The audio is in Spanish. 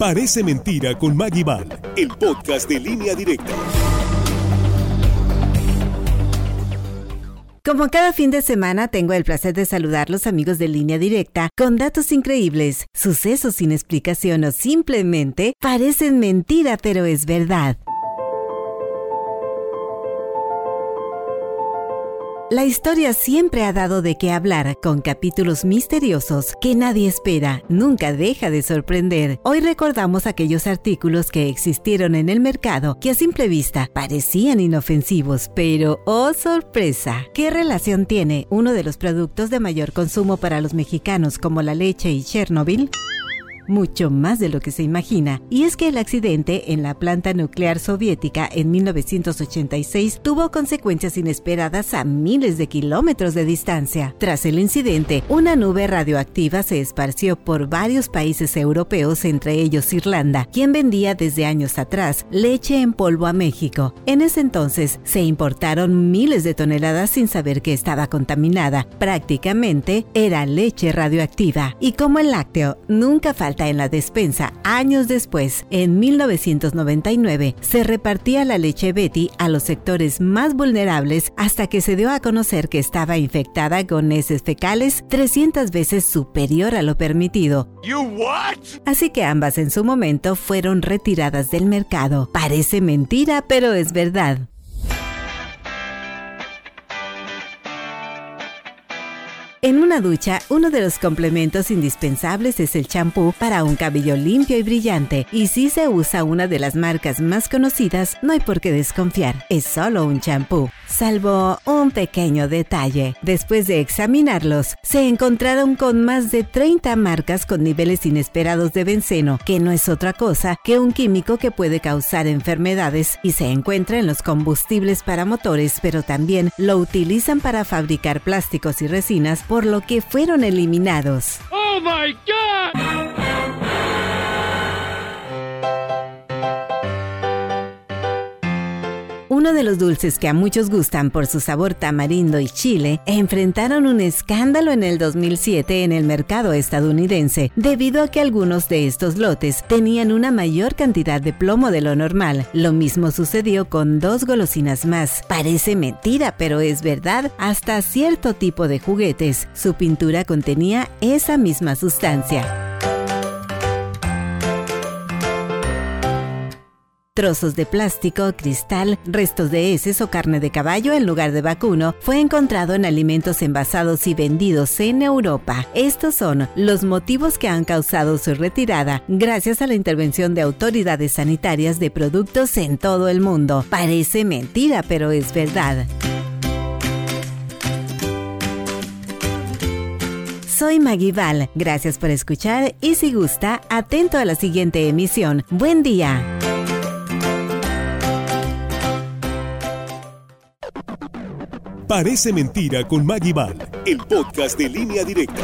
Parece mentira con Maggie Val, el podcast de línea directa. Como cada fin de semana, tengo el placer de saludar los amigos de línea directa con datos increíbles, sucesos sin explicación o simplemente parecen mentira pero es verdad. La historia siempre ha dado de qué hablar, con capítulos misteriosos que nadie espera, nunca deja de sorprender. Hoy recordamos aquellos artículos que existieron en el mercado que a simple vista parecían inofensivos, pero ¡oh sorpresa! ¿Qué relación tiene uno de los productos de mayor consumo para los mexicanos como la leche y Chernobyl? Mucho más de lo que se imagina, y es que el accidente en la planta nuclear soviética en 1986 tuvo consecuencias inesperadas a miles de kilómetros de distancia. Tras el incidente, una nube radioactiva se esparció por varios países europeos, entre ellos Irlanda, quien vendía desde años atrás leche en polvo a México. En ese entonces se importaron miles de toneladas sin saber que estaba contaminada. Prácticamente era leche radioactiva. Y como el lácteo nunca falta en la despensa años después, en 1999, se repartía la leche Betty a los sectores más vulnerables hasta que se dio a conocer que estaba infectada con heces fecales 300 veces superior a lo permitido. Así que ambas en su momento fueron retiradas del mercado. Parece mentira, pero es verdad. En una ducha, uno de los complementos indispensables es el champú para un cabello limpio y brillante. Y si se usa una de las marcas más conocidas, no hay por qué desconfiar. Es solo un champú. Salvo un pequeño detalle. Después de examinarlos, se encontraron con más de 30 marcas con niveles inesperados de benceno, que no es otra cosa que un químico que puede causar enfermedades y se encuentra en los combustibles para motores, pero también lo utilizan para fabricar plásticos y resinas por lo que fueron eliminados. ¡Oh my God! Uno de los dulces que a muchos gustan por su sabor tamarindo y chile, enfrentaron un escándalo en el 2007 en el mercado estadounidense, debido a que algunos de estos lotes tenían una mayor cantidad de plomo de lo normal. Lo mismo sucedió con dos golosinas más. Parece mentira, pero es verdad, hasta cierto tipo de juguetes. Su pintura contenía esa misma sustancia. Trozos de plástico, cristal, restos de heces o carne de caballo en lugar de vacuno fue encontrado en alimentos envasados y vendidos en Europa. Estos son los motivos que han causado su retirada gracias a la intervención de autoridades sanitarias de productos en todo el mundo. Parece mentira, pero es verdad. Soy Maggie Val. Gracias por escuchar y si gusta, atento a la siguiente emisión. Buen día. Parece mentira con Maggie Val, el podcast de línea directa.